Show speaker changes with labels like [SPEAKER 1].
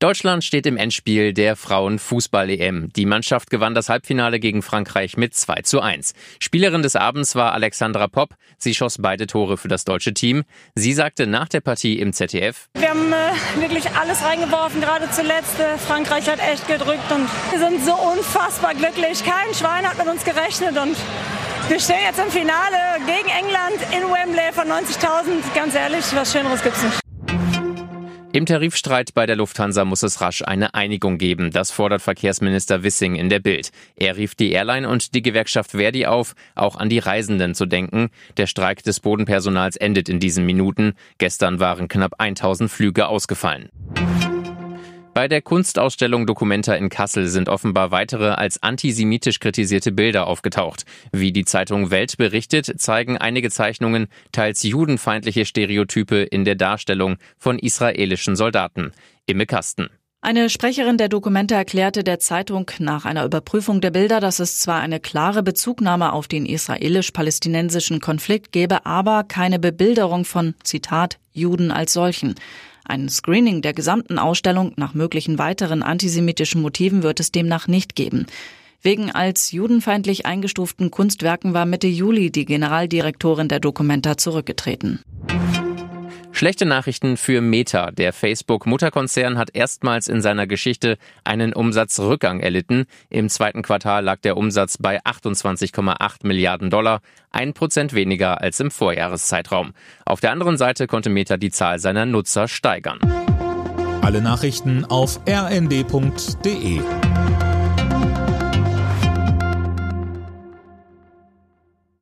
[SPEAKER 1] Deutschland steht im Endspiel der Frauenfußball-EM. Die Mannschaft gewann das Halbfinale gegen Frankreich mit 2 zu 1. Spielerin des Abends war Alexandra Popp. Sie schoss beide Tore für das deutsche Team. Sie sagte nach der Partie im ZDF,
[SPEAKER 2] Wir haben äh, wirklich alles reingeworfen, gerade zuletzt. Äh, Frankreich hat echt gedrückt und wir sind so unfassbar glücklich. Kein Schwein hat mit uns gerechnet und wir stehen jetzt im Finale gegen England in Wembley von 90.000. Ganz ehrlich, was Schöneres gibt's nicht.
[SPEAKER 1] Im Tarifstreit bei der Lufthansa muss es rasch eine Einigung geben. Das fordert Verkehrsminister Wissing in der Bild. Er rief die Airline und die Gewerkschaft Verdi auf, auch an die Reisenden zu denken. Der Streik des Bodenpersonals endet in diesen Minuten. Gestern waren knapp 1000 Flüge ausgefallen. Bei der Kunstausstellung Documenta in Kassel sind offenbar weitere als antisemitisch kritisierte Bilder aufgetaucht. Wie die Zeitung Welt berichtet, zeigen einige Zeichnungen teils judenfeindliche Stereotype in der Darstellung von israelischen Soldaten. Imme Kasten.
[SPEAKER 3] Eine Sprecherin der Dokumente erklärte der Zeitung nach einer Überprüfung der Bilder, dass es zwar eine klare Bezugnahme auf den israelisch-palästinensischen Konflikt gebe, aber keine Bebilderung von, Zitat, Juden als solchen. Ein Screening der gesamten Ausstellung nach möglichen weiteren antisemitischen Motiven wird es demnach nicht geben. Wegen als judenfeindlich eingestuften Kunstwerken war Mitte Juli die Generaldirektorin der Documenta zurückgetreten.
[SPEAKER 1] Schlechte Nachrichten für Meta. Der Facebook-Mutterkonzern hat erstmals in seiner Geschichte einen Umsatzrückgang erlitten. Im zweiten Quartal lag der Umsatz bei 28,8 Milliarden Dollar, ein Prozent weniger als im Vorjahreszeitraum. Auf der anderen Seite konnte Meta die Zahl seiner Nutzer steigern.
[SPEAKER 4] Alle Nachrichten auf rnd.de